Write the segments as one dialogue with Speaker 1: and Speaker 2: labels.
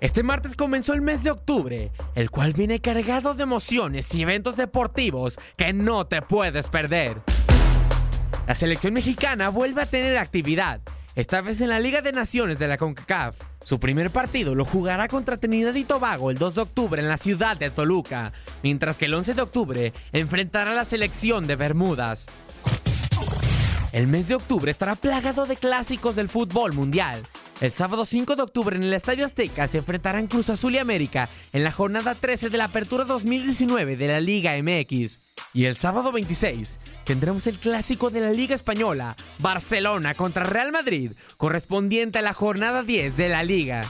Speaker 1: Este martes comenzó el mes de octubre, el cual viene cargado de emociones y eventos deportivos que no te puedes perder. La selección mexicana vuelve a tener actividad, esta vez en la Liga de Naciones de la CONCACAF. Su primer partido lo jugará contra Trinidad y Tobago el 2 de octubre en la ciudad de Toluca, mientras que el 11 de octubre enfrentará a la selección de Bermudas. El mes de octubre estará plagado de clásicos del fútbol mundial, el sábado 5 de octubre en el Estadio Azteca se enfrentarán Cruz Azul y América en la jornada 13 de la Apertura 2019 de la Liga MX. Y el sábado 26 tendremos el clásico de la Liga Española, Barcelona contra Real Madrid, correspondiente a la jornada 10 de la Liga.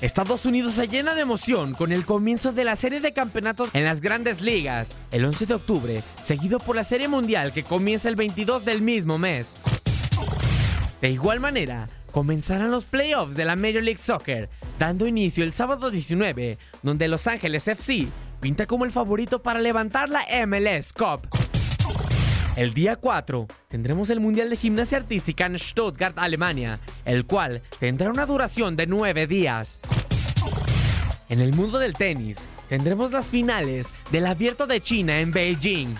Speaker 1: Estados Unidos se llena de emoción con el comienzo de la serie de campeonatos en las grandes ligas, el 11 de octubre, seguido por la serie mundial que comienza el 22 del mismo mes. De igual manera, comenzarán los playoffs de la Major League Soccer, dando inicio el sábado 19, donde Los Ángeles FC pinta como el favorito para levantar la MLS Cup. El día 4 tendremos el Mundial de Gimnasia Artística en Stuttgart, Alemania, el cual tendrá una duración de 9 días. En el mundo del tenis, tendremos las finales del Abierto de China en Beijing.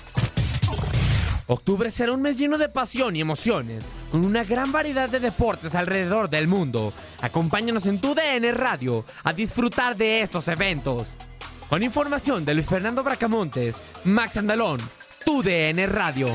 Speaker 1: Octubre será un mes lleno de pasión y emociones, con una gran variedad de deportes alrededor del mundo. Acompáñanos en tu DN Radio a disfrutar de estos eventos. Con información de Luis Fernando Bracamontes, Max Andalón, tu DN Radio.